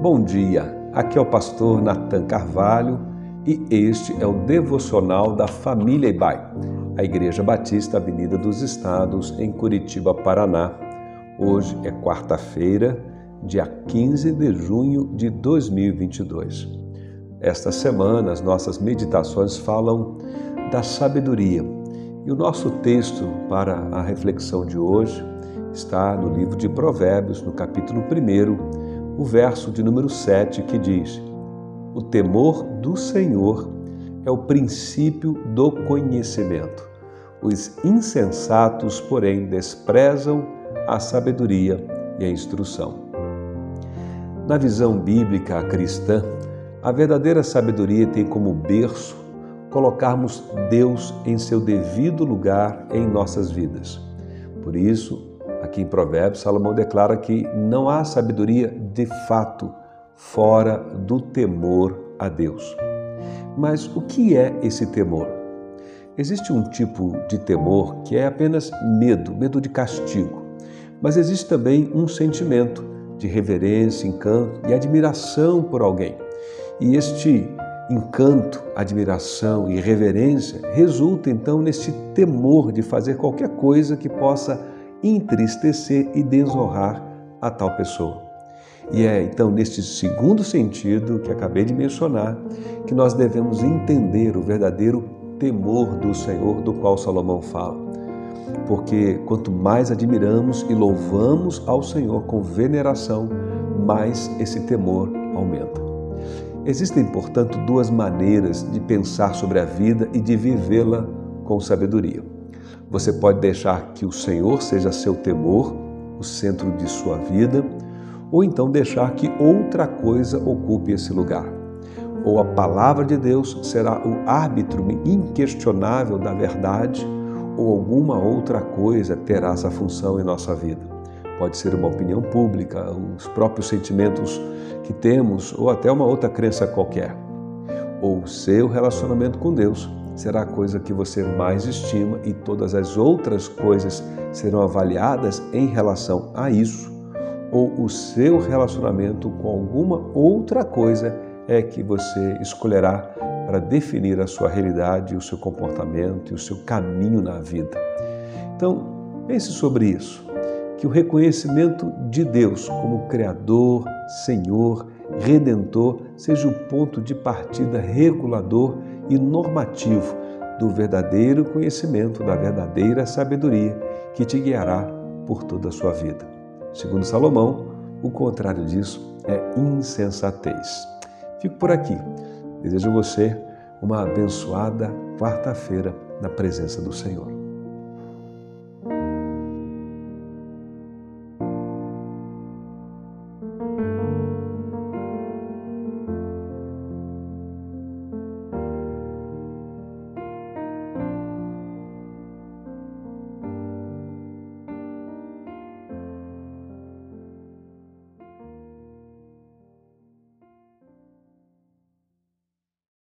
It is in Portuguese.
Bom dia, aqui é o pastor Nathan Carvalho e este é o devocional da família Ibai, a Igreja Batista Avenida dos Estados, em Curitiba, Paraná. Hoje é quarta-feira, dia 15 de junho de 2022. Esta semana as nossas meditações falam da sabedoria e o nosso texto para a reflexão de hoje está no livro de Provérbios, no capítulo 1 o verso de número 7 que diz: O temor do Senhor é o princípio do conhecimento. Os insensatos, porém, desprezam a sabedoria e a instrução. Na visão bíblica cristã, a verdadeira sabedoria tem como berço colocarmos Deus em seu devido lugar em nossas vidas. Por isso, Aqui em Provérbios, Salomão declara que não há sabedoria de fato fora do temor a Deus. Mas o que é esse temor? Existe um tipo de temor que é apenas medo, medo de castigo. Mas existe também um sentimento de reverência, encanto e admiração por alguém. E este encanto, admiração e reverência resulta então nesse temor de fazer qualquer coisa que possa entristecer e desonrar a tal pessoa. E é então neste segundo sentido que acabei de mencionar que nós devemos entender o verdadeiro temor do Senhor do qual Salomão fala. Porque quanto mais admiramos e louvamos ao Senhor com veneração, mais esse temor aumenta. Existem, portanto, duas maneiras de pensar sobre a vida e de vivê-la com sabedoria. Você pode deixar que o Senhor seja seu temor, o centro de sua vida, ou então deixar que outra coisa ocupe esse lugar. Ou a palavra de Deus será o árbitro inquestionável da verdade, ou alguma outra coisa terá essa função em nossa vida. Pode ser uma opinião pública, os próprios sentimentos que temos, ou até uma outra crença qualquer. Ou o seu relacionamento com Deus será a coisa que você mais estima e todas as outras coisas serão avaliadas em relação a isso, ou o seu relacionamento com alguma outra coisa é que você escolherá para definir a sua realidade, o seu comportamento e o seu caminho na vida. Então, pense sobre isso, que o reconhecimento de Deus como Criador, Senhor, Redentor seja o ponto de partida regulador e normativo do verdadeiro conhecimento, da verdadeira sabedoria que te guiará por toda a sua vida. Segundo Salomão, o contrário disso é insensatez. Fico por aqui. Desejo a você uma abençoada quarta-feira na presença do Senhor.